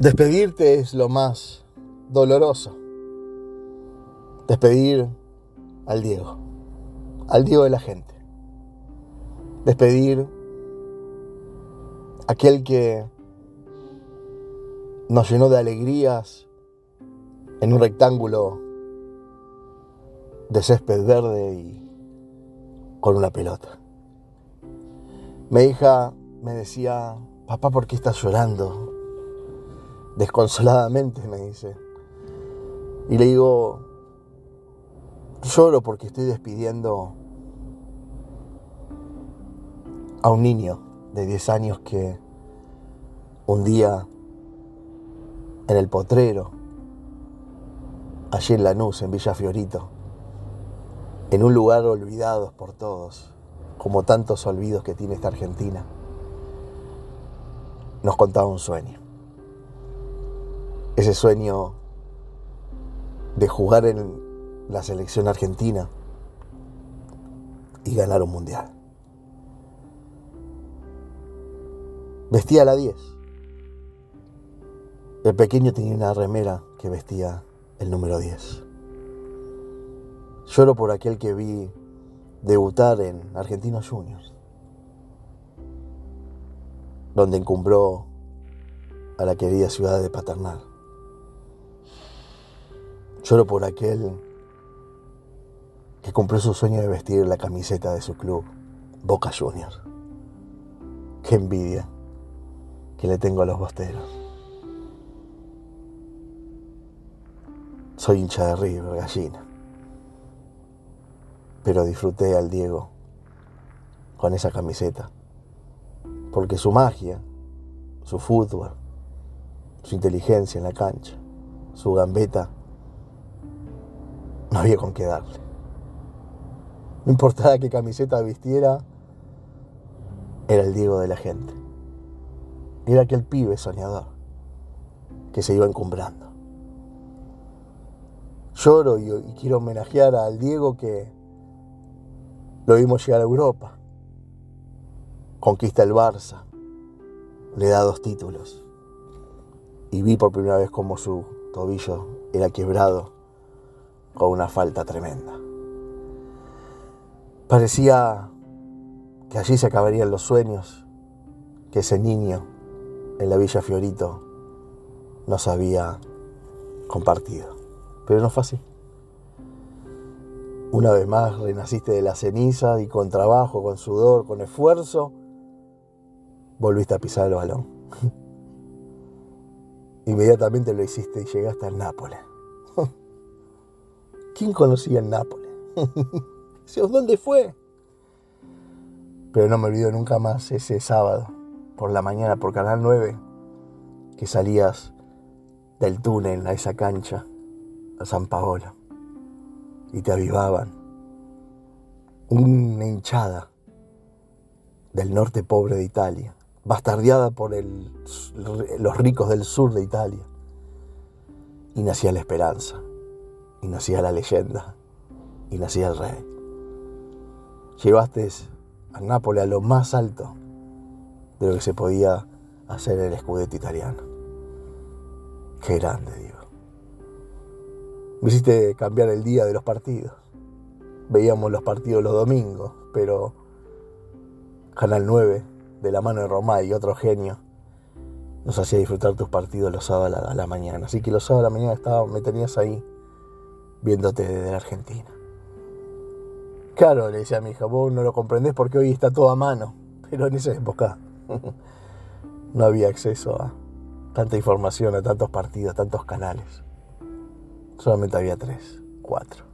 Despedirte es lo más doloroso. Despedir al Diego, al Diego de la gente. Despedir aquel que nos llenó de alegrías en un rectángulo de césped verde y con una pelota. Mi hija me decía, papá, ¿por qué estás llorando? Desconsoladamente me dice. Y le digo, lloro porque estoy despidiendo a un niño de 10 años que un día en el potrero, allí en Lanús, en Villa Fiorito, en un lugar olvidado por todos, como tantos olvidos que tiene esta Argentina, nos contaba un sueño. Ese sueño de jugar en la selección argentina y ganar un mundial. Vestía la 10. El pequeño tenía una remera que vestía el número 10. Lloro por aquel que vi debutar en Argentinos Juniors, donde encumbró a la querida ciudad de Paternal. Lloro por aquel que cumplió su sueño de vestir la camiseta de su club, Boca Juniors. Qué envidia que le tengo a los bosteros. Soy hincha de River, gallina. Pero disfruté al Diego con esa camiseta. Porque su magia, su fútbol, su inteligencia en la cancha, su gambeta, no había con qué darle. No importaba qué camiseta vistiera, era el Diego de la gente. Era aquel pibe soñador que se iba encumbrando. Lloro y, quiero homenajear al Diego que lo vimos llegar a Europa. Conquista el Barça. Le da dos títulos. Y vi por primera vez cómo su tobillo era quebrado con una falta tremenda. Parecía que allí se acabarían los sueños que ese niño en la Villa Fiorito nos había compartido. Pero no fue así. Una vez más renaciste de la ceniza y con trabajo, con sudor, con esfuerzo, volviste a pisar el balón. Inmediatamente lo hiciste y llegaste al Nápoles. ¿Quién conocía el Nápoles? ¿Dónde fue? Pero no me olvido nunca más ese sábado, por la mañana, por Canal 9, que salías del túnel a esa cancha, a San Paolo, y te avivaban. Una hinchada del norte pobre de Italia, bastardeada por los ricos del sur de Italia. Y nacía la esperanza, y nacía la leyenda, y nacía el rey. Llevaste a Nápoles a lo más alto de lo que se podía hacer en el escudeto italiano. Qué grande, digo. Me hiciste cambiar el día de los partidos. Veíamos los partidos los domingos, pero Canal 9, de la mano de Romay y otro genio, nos hacía disfrutar tus partidos los sábados a la mañana. Así que los sábados a la mañana estaba, me tenías ahí viéndote desde la Argentina. Claro, le decía a mi hija, vos no lo comprendés porque hoy está todo a mano. Pero en esa época no había acceso a tanta información, a tantos partidos, a tantos canales. Solamente había tres, cuatro.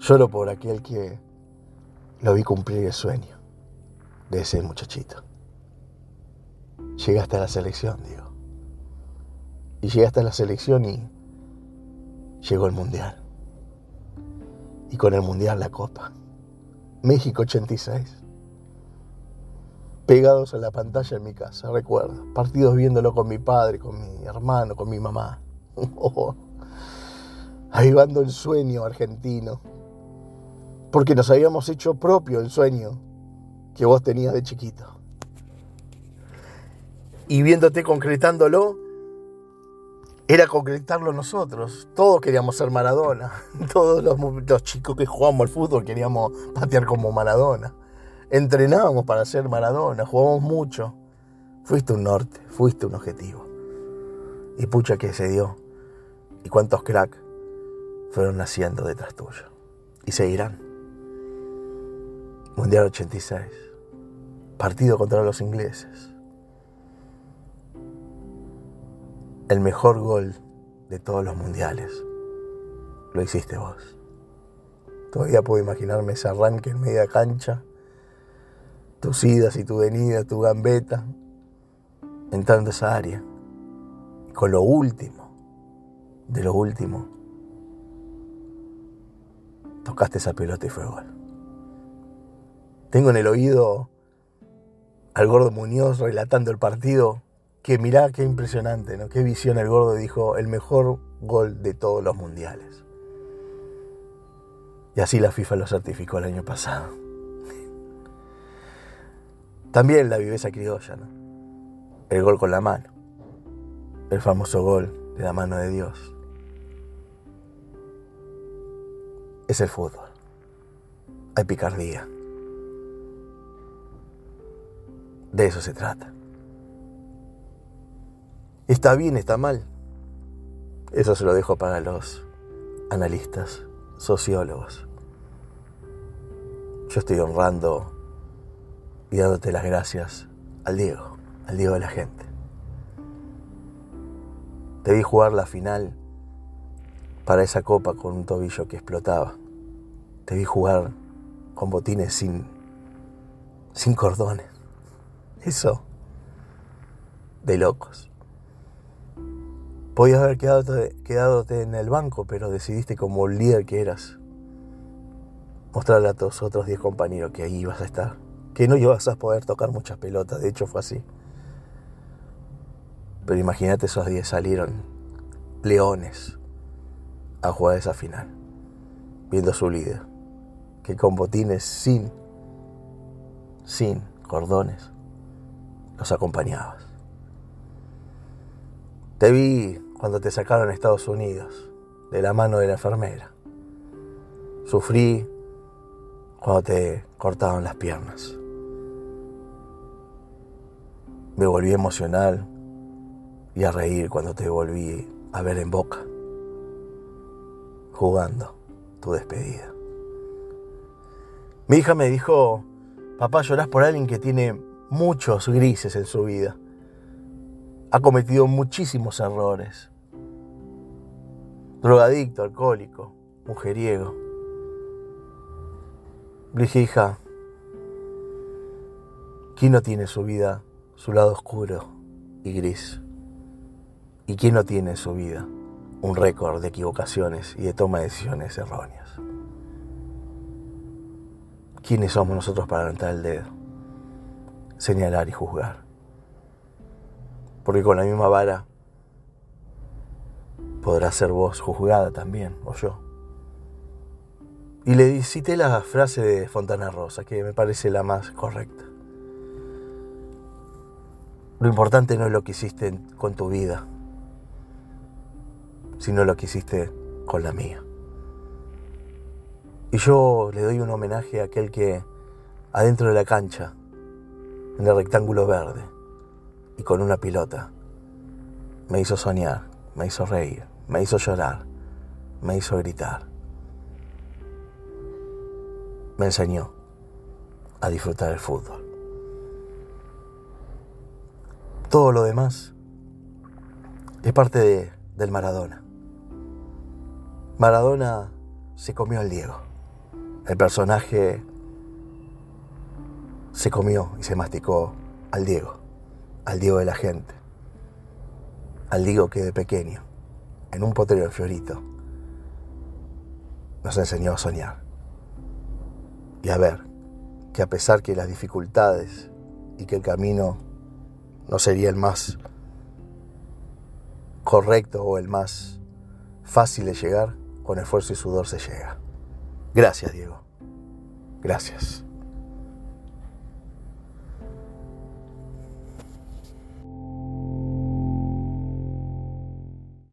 Lloro por aquel que lo vi cumplir el sueño de ese muchachito. Llegaste a la selección, digo. Y llegaste a la selección y llegó el Mundial. Y con el Mundial la Copa. México 86. Pegados a la pantalla en mi casa, recuerdo. Partidos viéndolo con mi padre, con mi hermano, con mi mamá. Oh, avivando el sueño argentino. Porque nos habíamos hecho propio el sueño que vos tenías de chiquito. y viéndote concretándolo, era concretarlo nosotros. Todos queríamos ser Maradona. Todos los, chicos que jugamos al fútbol queríamos patear como Maradona. Entrenábamos para ser Maradona, jugábamos mucho. Fuiste un norte, fuiste un objetivo. Y pucha que se dio. Y cuántos cracks fueron naciendo detrás tuyo. Y seguirán. Mundial 86. Partido contra los ingleses. El mejor gol de todos los mundiales. Lo hiciste vos. Todavía puedo imaginarme ese arranque en media cancha, tus idas y tu venida, tu gambeta, entrando a esa área. con lo último, de lo último, tocaste esa pelota y fue gol. Tengo en el oído al gordo Muñoz relatando el partido que mirá qué impresionante, ¿no? Qué visión el gordo dijo, el mejor gol de todos los mundiales. Y así la FIFA lo certificó el año pasado. También la viveza criolla, ¿no? El gol con la mano. El famoso gol de la mano de Dios. Es el fútbol. Hay picardía. De eso se trata. Está bien, está mal. Eso se lo dejo para los analistas, sociólogos. Yo estoy honrando y dándote las gracias al Diego, al Diego de la gente. Te vi jugar la final para esa copa con un tobillo que explotaba. Te vi jugar con botines sin, sin cordones. Eso, de locos. Podías haber quedado, en el banco, pero decidiste como líder que eras mostrarle a tus otros 10 compañeros que ahí ibas a estar. Que no ibas a poder tocar muchas pelotas, de hecho fue así. Pero imagínate esos 10 salieron leones a jugar esa final, viendo a su líder, que con botines sin, sin cordones, los acompañabas. Te vi cuando te sacaron a Estados Unidos de la mano de la enfermera. Sufrí cuando te cortaron las piernas. Me volví emocional y a reír cuando te volví a ver en boca, jugando tu despedida. Mi hija me dijo, papá, llorás por alguien que tiene muchos grises en su vida ha cometido muchísimos errores. Drogadicto, alcohólico, mujeriego. Le hija, ¿quién no tiene su vida, su lado oscuro y gris? ¿Y quién no tiene en su vida un récord de equivocaciones y de toma de decisiones erróneas? ¿Quiénes somos nosotros para levantar el dedo, señalar y juzgar? Porque con la misma vara podrás ser vos juzgada también, o yo. Y le cité la frase de Fontana Rosa, que me parece la más correcta. Lo importante no es lo que hiciste con tu vida, sino lo que hiciste con la mía. Y yo le doy un homenaje a aquel que adentro de la cancha, en el rectángulo verde, y con una pilota. Me hizo soñar, me hizo reír, me hizo llorar, me hizo gritar. Me enseñó a disfrutar el fútbol. Todo lo demás es parte de, del Maradona. Maradona se comió al Diego. El personaje se comió y se masticó al Diego al Diego de la gente, al Diego que de pequeño, en un potrero de Fiorito, nos enseñó a soñar y a ver que a pesar que las dificultades y que el camino no sería el más correcto o el más fácil de llegar, con esfuerzo y sudor se llega. Gracias, Diego. Gracias.